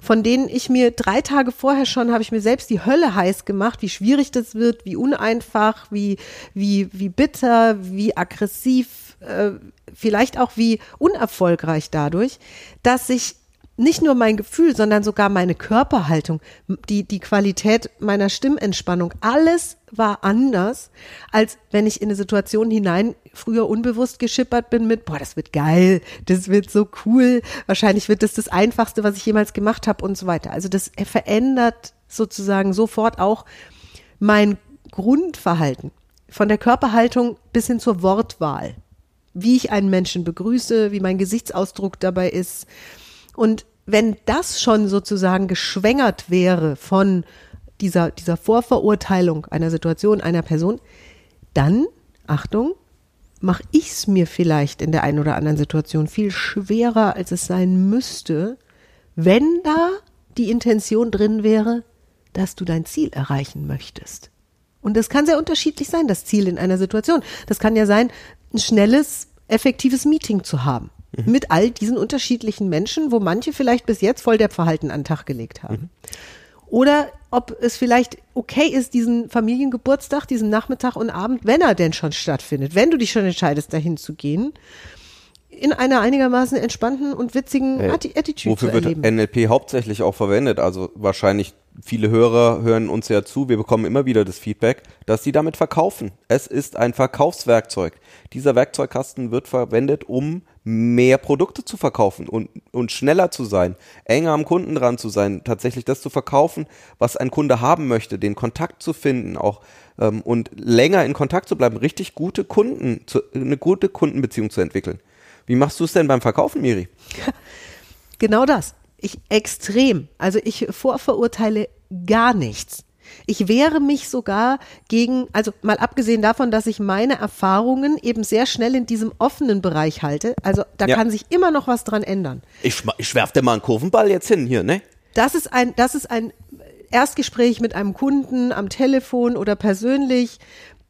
von denen ich mir drei Tage vorher schon habe ich mir selbst die Hölle heiß gemacht, wie schwierig das wird, wie uneinfach, wie wie wie bitter, wie aggressiv, äh, vielleicht auch wie unerfolgreich dadurch, dass ich nicht nur mein Gefühl, sondern sogar meine Körperhaltung, die, die Qualität meiner Stimmentspannung, alles war anders, als wenn ich in eine Situation hinein früher unbewusst geschippert bin mit, boah, das wird geil, das wird so cool, wahrscheinlich wird das das Einfachste, was ich jemals gemacht habe und so weiter. Also das verändert sozusagen sofort auch mein Grundverhalten, von der Körperhaltung bis hin zur Wortwahl, wie ich einen Menschen begrüße, wie mein Gesichtsausdruck dabei ist. Und wenn das schon sozusagen geschwängert wäre von dieser, dieser Vorverurteilung einer Situation, einer Person, dann, Achtung, mache ich es mir vielleicht in der einen oder anderen Situation viel schwerer, als es sein müsste, wenn da die Intention drin wäre, dass du dein Ziel erreichen möchtest. Und das kann sehr unterschiedlich sein, das Ziel in einer Situation. Das kann ja sein, ein schnelles, effektives Meeting zu haben. Mit all diesen unterschiedlichen Menschen, wo manche vielleicht bis jetzt voll der Verhalten an den Tag gelegt haben. Oder ob es vielleicht okay ist, diesen Familiengeburtstag, diesen Nachmittag und Abend, wenn er denn schon stattfindet, wenn du dich schon entscheidest, dahin zu gehen, in einer einigermaßen entspannten und witzigen Atti Attitude Wofür zu wird erleben. NLP hauptsächlich auch verwendet? Also wahrscheinlich viele Hörer hören uns ja zu, wir bekommen immer wieder das Feedback, dass sie damit verkaufen. Es ist ein Verkaufswerkzeug. Dieser Werkzeugkasten wird verwendet, um mehr Produkte zu verkaufen und, und schneller zu sein, enger am Kunden dran zu sein, tatsächlich das zu verkaufen, was ein Kunde haben möchte, den Kontakt zu finden, auch ähm, und länger in Kontakt zu bleiben, richtig gute Kunden, zu, eine gute Kundenbeziehung zu entwickeln. Wie machst du es denn beim Verkaufen, Miri? Genau das. Ich extrem. Also ich vorverurteile gar nichts. Ich wehre mich sogar gegen, also mal abgesehen davon, dass ich meine Erfahrungen eben sehr schnell in diesem offenen Bereich halte. Also da Ja. kann sich immer noch was dran ändern. Ich, ich werf dir mal einen Kurvenball jetzt hin hier, ne? Das ist ein, das ist ein Erstgespräch mit einem Kunden am Telefon oder persönlich.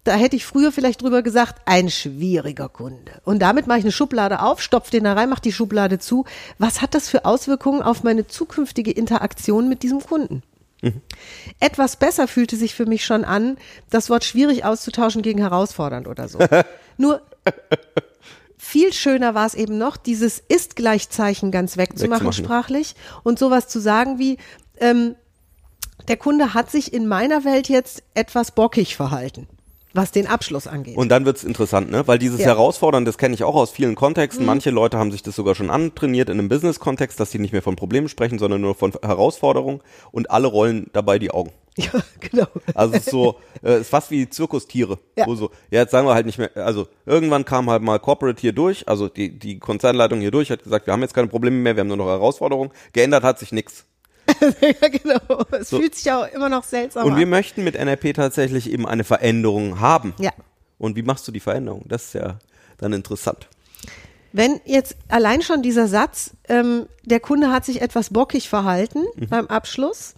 da hätte ich früher vielleicht drüber gesagt, ein schwieriger Kunde. Und damit mache ich eine Schublade auf, stopfe den da rein, mache die Schublade zu. Was hat das für Auswirkungen auf meine zukünftige Interaktion mit diesem Kunden? Etwas besser fühlte sich für mich schon an, das Wort schwierig auszutauschen gegen herausfordernd oder so. Nur viel schöner war es eben noch, dieses Ist-Gleichzeichen ganz wegzumachen, Wegzumachen. sprachlich und sowas zu sagen wie, ähm, der Kunde hat sich in meiner Welt jetzt etwas bockig verhalten, was den Abschluss angeht. Und dann wird's interessant, ne? Weil dieses Ja. Mhm. Herausfordern, das kenne ich auch aus vielen Kontexten. Manche Leute haben sich das sogar schon antrainiert in einem Business-Kontext, dass sie nicht mehr von Problemen sprechen, sondern nur von Herausforderungen und alle rollen dabei die Augen. ja, genau. Also es ist so, äh, es ist fast wie Zirkustiere. Ja. Wo so, ja, jetzt sagen wir halt nicht mehr, also irgendwann kam halt mal Corporate hier durch, also die, die Konzernleitung hier durch, hat gesagt, wir haben jetzt keine Probleme mehr, wir haben nur noch Herausforderungen. Geändert hat sich nichts. ja, genau. Es fühlt sich ja auch immer noch seltsam Und wir an. möchten mit NLP tatsächlich eben eine Veränderung haben. Ja. Und wie machst du die Veränderung? Das ist ja dann interessant. Wenn jetzt allein schon dieser Satz, ähm, der Kunde hat sich etwas bockig verhalten Mhm. beim Abschluss,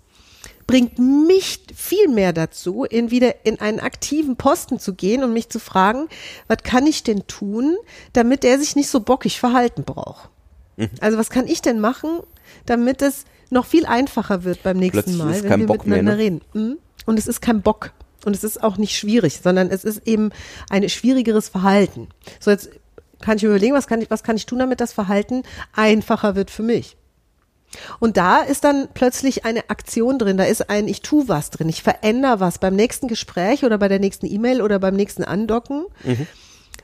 bringt mich viel mehr dazu, in wieder in einen aktiven Posten zu gehen und mich zu fragen, was kann ich denn tun, damit er sich nicht so bockig verhalten braucht. Mhm. Also was kann ich denn machen, damit es noch viel einfacher wird beim nächsten Plötzlich Mal, wenn wir Bock mehr, miteinander ne? reden. Mhm. Und es ist kein Bock. Und es ist auch nicht schwierig, sondern es ist eben ein schwierigeres Verhalten. So jetzt kann ich mir überlegen, was kann ich, was kann ich tun, damit das Verhalten einfacher wird für mich. Und da ist dann plötzlich eine Aktion drin, da ist ein Ich tu was drin, ich verändere was beim nächsten Gespräch oder bei der nächsten E-Mail oder beim nächsten Andocken.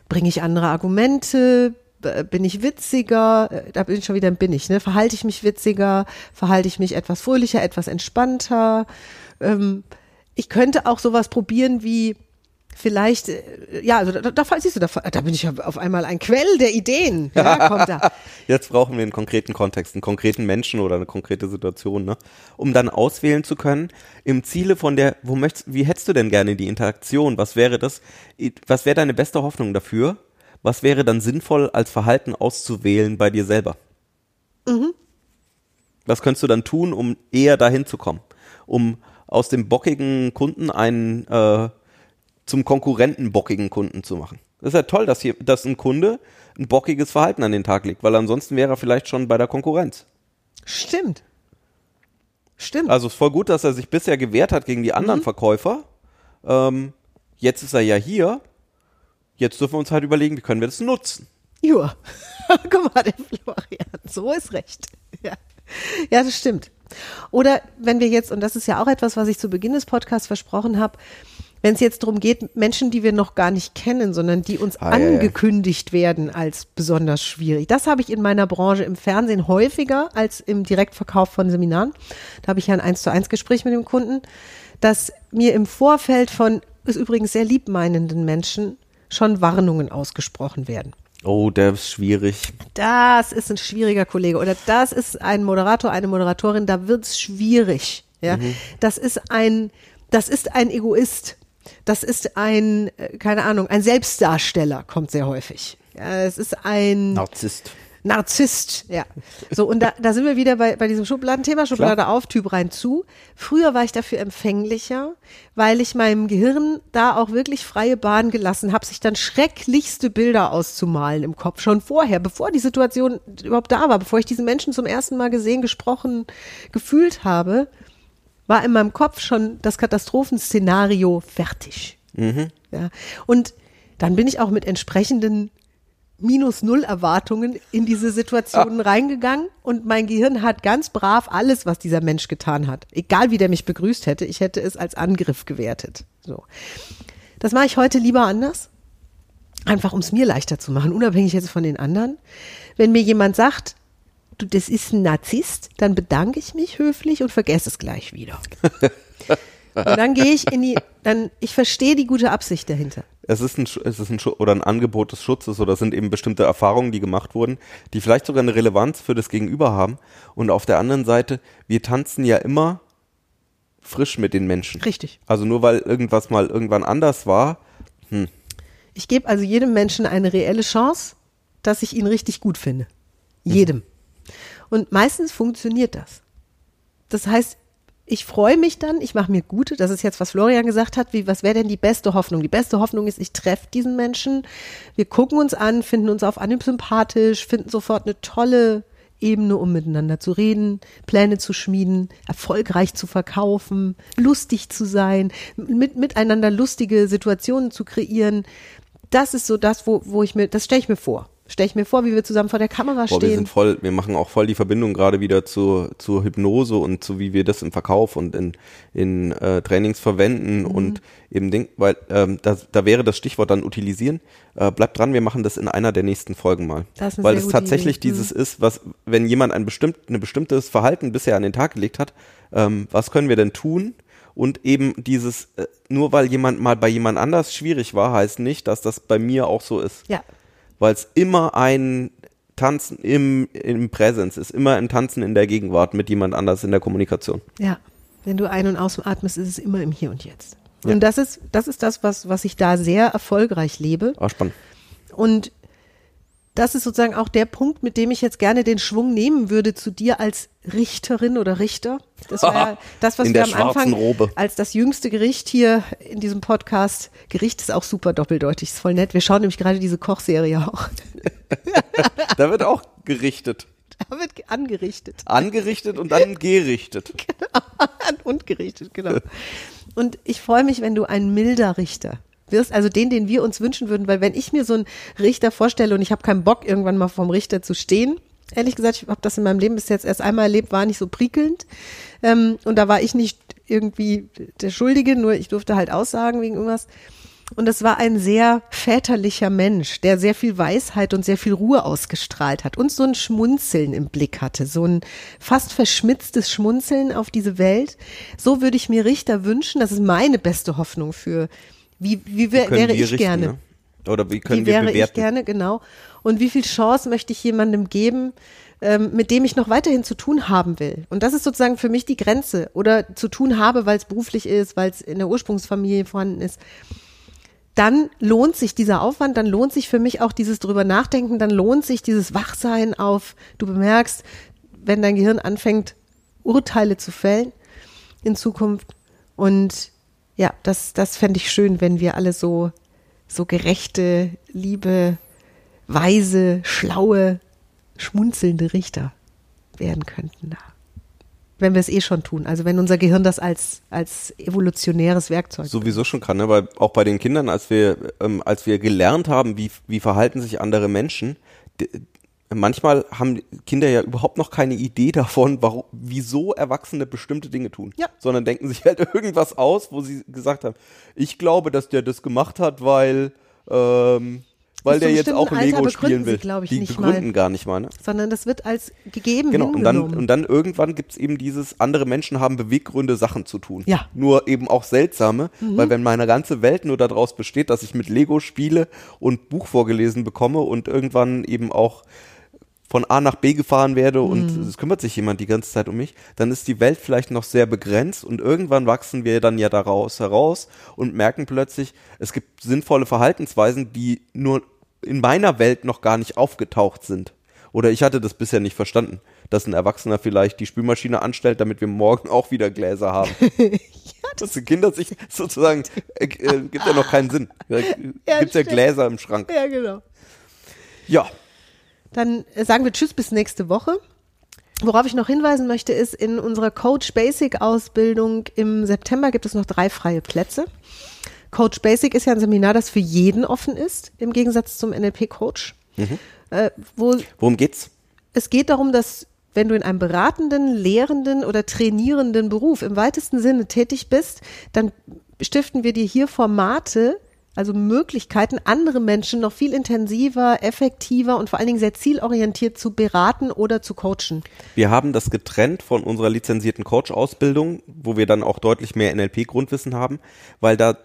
Bringe ich andere Argumente, bin ich witziger, äh, da bin ich schon wieder im bin ich, ne? Verhalte ich mich witziger, verhalte ich mich etwas fröhlicher, etwas entspannter. Ähm, ich könnte auch sowas probieren wie vielleicht, äh, ja, also da, da siehst du, da, da bin ich ja auf einmal ein Quell der Ideen. Ja, kommt da. Jetzt brauchen wir einen konkreten Kontext, einen konkreten Menschen oder eine konkrete Situation, ne? um dann auswählen zu können, im Ziele von der, wo möchtest, wie hättest du denn gerne die Interaktion? Was wäre das? Was wäre deine beste Hoffnung dafür? Was wäre dann sinnvoll als Verhalten auszuwählen bei dir selber? Was könntest du dann tun, um eher dahin zu kommen? Um aus dem bockigen Kunden einen äh, zum Konkurrenten bockigen Kunden zu machen. Das ist ja toll, dass hier, dass ein Kunde ein bockiges Verhalten an den Tag legt, weil ansonsten wäre er vielleicht schon bei der Konkurrenz. Stimmt. Stimmt. Also ist voll gut, dass er sich bisher gewehrt hat gegen die anderen Verkäufer. Ähm, jetzt ist er ja hier. Jetzt dürfen wir uns halt überlegen, wie können wir das nutzen. Ja, guck mal, der Florian, so ist recht. Ja. ja, das stimmt. Oder wenn wir jetzt, und das ist ja auch etwas, was ich zu Beginn des Podcasts versprochen habe, wenn es jetzt darum geht, Menschen, die wir noch gar nicht kennen, sondern die uns Ah, ja, ja. angekündigt werden als besonders schwierig. Das habe ich in meiner Branche im Fernsehen häufiger als im Direktverkauf von Seminaren. Da habe ich ja ein 1 zu 1 Gespräch mit dem Kunden, dass mir im Vorfeld von, ist übrigens sehr liebmeinenden Menschen, schon Warnungen ausgesprochen werden Oh, der ist schwierig. das ist ein schwieriger Kollege oder das ist ein Moderator, eine Moderatorin, da wird's schwierig. Ja, das ist ein, das ist ein Egoist. Das ist ein, äh, keine Ahnung, ein Selbstdarsteller kommt sehr häufig. Ja, es ist ein Narzisst. Narzisst, ja. So, und da, da sind wir wieder bei, bei diesem Schubladenthema, Schublade auf, Typ rein zu. Früher war ich dafür empfänglicher, weil ich meinem Gehirn da auch wirklich freie Bahn gelassen habe, sich dann schrecklichste Bilder auszumalen im Kopf, schon vorher, bevor die Situation überhaupt da war, bevor ich diesen Menschen zum ersten Mal gesehen, gesprochen, gefühlt habe, war in meinem Kopf schon das Katastrophenszenario fertig. Ja. Und dann bin ich auch mit entsprechenden minus null Erwartungen in diese Situationen reingegangen und mein Gehirn hat ganz brav alles, was dieser Mensch getan hat, egal wie der mich begrüßt hätte, ich hätte es als Angriff gewertet. So. Das mache ich heute lieber anders. Einfach um es mir leichter zu machen, unabhängig jetzt von den anderen. Wenn mir jemand sagt, du, das ist ein Narzisst, dann bedanke ich mich höflich und vergesse es gleich wieder. und dann gehe ich in die, dann, ich verstehe die gute Absicht dahinter. Es ist ein, es ist ein oder ein Angebot des Schutzes oder es sind eben bestimmte Erfahrungen, die gemacht wurden, die vielleicht sogar eine Relevanz für das Gegenüber haben. Und auf der anderen Seite, wir tanzen ja immer frisch mit den Menschen. Richtig. Also nur weil irgendwas mal irgendwann anders war, Ich gebe also jedem Menschen eine reelle Chance, dass ich ihn richtig gut finde. Jedem. Und meistens funktioniert das. Das heißt, ich freue mich dann, ich mache mir gute, das ist jetzt, was Florian gesagt hat, wie, was wäre denn die beste Hoffnung? Die beste Hoffnung ist, ich treffe diesen Menschen, wir gucken uns an, finden uns auf Anhieb sympathisch, finden sofort eine tolle Ebene, um miteinander zu reden, Pläne zu schmieden, erfolgreich zu verkaufen, lustig zu sein, mit, miteinander lustige Situationen zu kreieren. Das ist so das, wo, wo ich mir, das stelle ich mir vor stelle ich mir vor, wie wir zusammen vor der Kamera Boah, stehen. wir sind voll, wir machen auch voll die Verbindung gerade wieder zu, zur Hypnose und zu wie wir das im Verkauf und in, in äh, Trainings verwenden Mhm. und eben Ding, weil ähm, da, da wäre das Stichwort dann utilisieren. Äh, bleibt dran, wir machen das in einer der nächsten Folgen mal. Das ist weil es tatsächlich Idee. Mhm. dieses ist, was, wenn jemand ein bestimmt, ein bestimmtes Verhalten bisher an den Tag gelegt hat, ähm, was können wir denn tun? Und eben dieses, äh, nur weil jemand mal bei jemand anders schwierig war, heißt nicht, dass das bei mir auch so ist Ja, weil es immer ein Tanzen im, im Präsenz ist, immer ein Tanzen in der Gegenwart mit jemand anders in der Kommunikation. ja. Wenn du ein- und ausatmest, ist es immer im Hier und Jetzt. Und das ist, das ist das, was, was ich da sehr erfolgreich lebe. Ah, spannend. Und das ist sozusagen auch der Punkt, mit dem ich jetzt gerne den Schwung nehmen würde zu dir als Richterin oder Richter. Das war ja das, was In wir am Anfang Robe. als das jüngste Gericht hier in diesem Podcast. Gericht ist auch super doppeldeutig, ist voll nett. Wir schauen nämlich gerade diese Kochserie auch. Da wird auch gerichtet. Da wird angerichtet. Angerichtet und dann gerichtet. An und gerichtet, genau. Und ich freue mich, wenn du ein milder Richter wirst, also den, den wir uns wünschen würden, weil wenn ich mir so einen Richter vorstelle und ich habe keinen Bock, irgendwann mal vom Richter zu stehen, ehrlich gesagt, ich habe das in meinem Leben bis jetzt erst einmal erlebt, war nicht so prickelnd. Ähm, und da war ich nicht irgendwie der Schuldige, nur ich durfte halt aussagen wegen irgendwas. Und das war ein sehr väterlicher Mensch, der sehr viel Weisheit und sehr viel Ruhe ausgestrahlt hat und so ein Schmunzeln im Blick hatte, so ein fast verschmitztes Schmunzeln auf diese Welt. So würde ich mir Richter wünschen. Das ist meine beste Hoffnung für, wie, wie wär, Können wäre ich richten, gerne. Ne? Oder wie können Wie wir wäre ich bewerten? gerne, genau. Und wie viel Chance möchte ich jemandem geben, ähm, mit dem ich noch weiterhin zu tun haben will? Und das ist sozusagen für mich die Grenze. Oder zu tun habe, weil es beruflich ist, weil es in der Ursprungsfamilie vorhanden ist. Dann lohnt sich dieser Aufwand, dann lohnt sich für mich auch dieses drüber nachdenken, dann lohnt sich dieses Wachsein auf, du bemerkst, wenn dein Gehirn anfängt, Urteile zu fällen in Zukunft. Und ja, das, das fände ich schön, wenn wir alle so, so gerechte, liebe, weise, schlaue, schmunzelnde Richter werden könnten da. Wenn wir es eh schon tun. Also wenn unser Gehirn das als, als evolutionäres Werkzeug. Sowieso schon kann, ne? weil auch bei den Kindern, als wir, ähm, als wir gelernt haben, wie, wie verhalten sich andere Menschen, manchmal haben Kinder ja überhaupt noch keine Idee davon, warum, wieso Erwachsene bestimmte Dinge tun, Ja. sondern denken sich halt irgendwas aus, wo sie gesagt haben, ich glaube, dass der das gemacht hat, weil, ähm, weil der jetzt auch Lego Alter spielen sie, will. glaub ich, Die nicht begründen mal. gar nicht mal, ne? sondern das wird als gegeben Genau, und dann, und dann irgendwann gibt's eben dieses, andere Menschen haben Beweggründe, Sachen zu tun. Ja. Mhm. Nur eben auch seltsame, weil wenn meine ganze Welt nur daraus besteht, dass ich mit Lego spiele und Buch vorgelesen bekomme und irgendwann eben auch von A nach B gefahren werde und Mhm. es kümmert sich jemand die ganze Zeit um mich, dann ist die Welt vielleicht noch sehr begrenzt und irgendwann wachsen wir dann ja daraus heraus und merken plötzlich, es gibt sinnvolle Verhaltensweisen, die nur in meiner Welt noch gar nicht aufgetaucht sind. Oder ich hatte das bisher nicht verstanden, dass ein Erwachsener vielleicht die Spülmaschine anstellt, damit wir morgen auch wieder Gläser haben. das die Kinder sich sozusagen, äh, äh, gibt ja noch keinen Sinn. Da Ja, gibt's ja. Gläser im Schrank. ja, genau. Ja, Dann sagen wir Tschüss bis nächste Woche. Worauf ich noch hinweisen möchte, ist, in unserer Coach Basic Ausbildung im September gibt es noch drei freie Plätze. Coach Basic ist ja ein Seminar, das für jeden offen ist, im Gegensatz zum NLP Coach. Äh, wo worum geht's? es geht darum, dass wenn du in einem beratenden, lehrenden oder trainierenden Beruf im weitesten Sinne tätig bist, dann stiften wir dir hier Formate, also Möglichkeiten, andere Menschen noch viel intensiver, effektiver und vor allen Dingen sehr zielorientiert zu beraten oder zu coachen. Wir haben das getrennt von unserer lizenzierten Coach-Ausbildung, wo wir dann auch deutlich mehr NLP-Grundwissen haben, weil da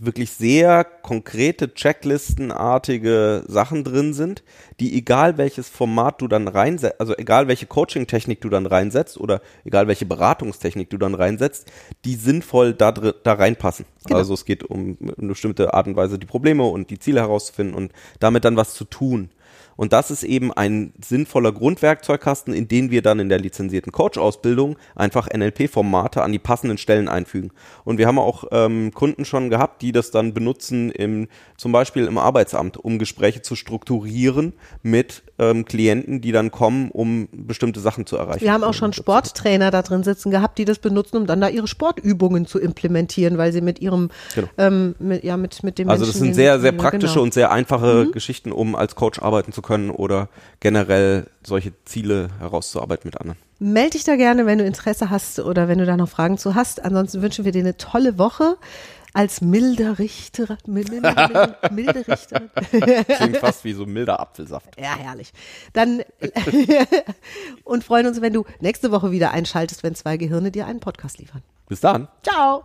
wirklich sehr konkrete Checklistenartige Sachen drin sind, die egal welches Format du dann reinsetzt, also egal welche Coaching-Technik du dann reinsetzt oder egal welche Beratungstechnik du dann reinsetzt, die sinnvoll da, da reinpassen. Genau. Also es geht um eine bestimmte Art und Weise die Probleme und die Ziele herauszufinden und damit dann was zu tun. Und das ist eben ein sinnvoller Grundwerkzeugkasten, in den wir dann in der lizenzierten Coach-Ausbildung einfach NLP-Formate an die passenden Stellen einfügen. Und wir haben auch ähm, Kunden schon gehabt, die das dann benutzen, im, zum Beispiel im Arbeitsamt, um Gespräche zu strukturieren mit ähm, Klienten, die dann kommen, um bestimmte Sachen zu erreichen. Wir haben auch schon Sporttrainer da drin sitzen gehabt, die das benutzen, um dann da ihre Sportübungen zu implementieren, weil sie mit ihrem, Genau. ähm, mit, ja, mit, mit dem Also das Menschen, sind den- sehr, sehr praktische genau. und sehr einfache Geschichten, um als Coach arbeiten zu können oder generell solche Ziele herauszuarbeiten mit anderen. Meld dich da gerne, wenn du Interesse hast oder wenn du da noch Fragen zu hast. Ansonsten wünschen wir dir eine tolle Woche als milder Richter. Milde, milde, milde Richterin. Klingt fast wie so milder Apfelsaft. Ja, herrlich. Dann und freuen uns, wenn du nächste Woche wieder einschaltest, wenn zwei Gehirne dir einen Podcast liefern. Bis dann. Ciao.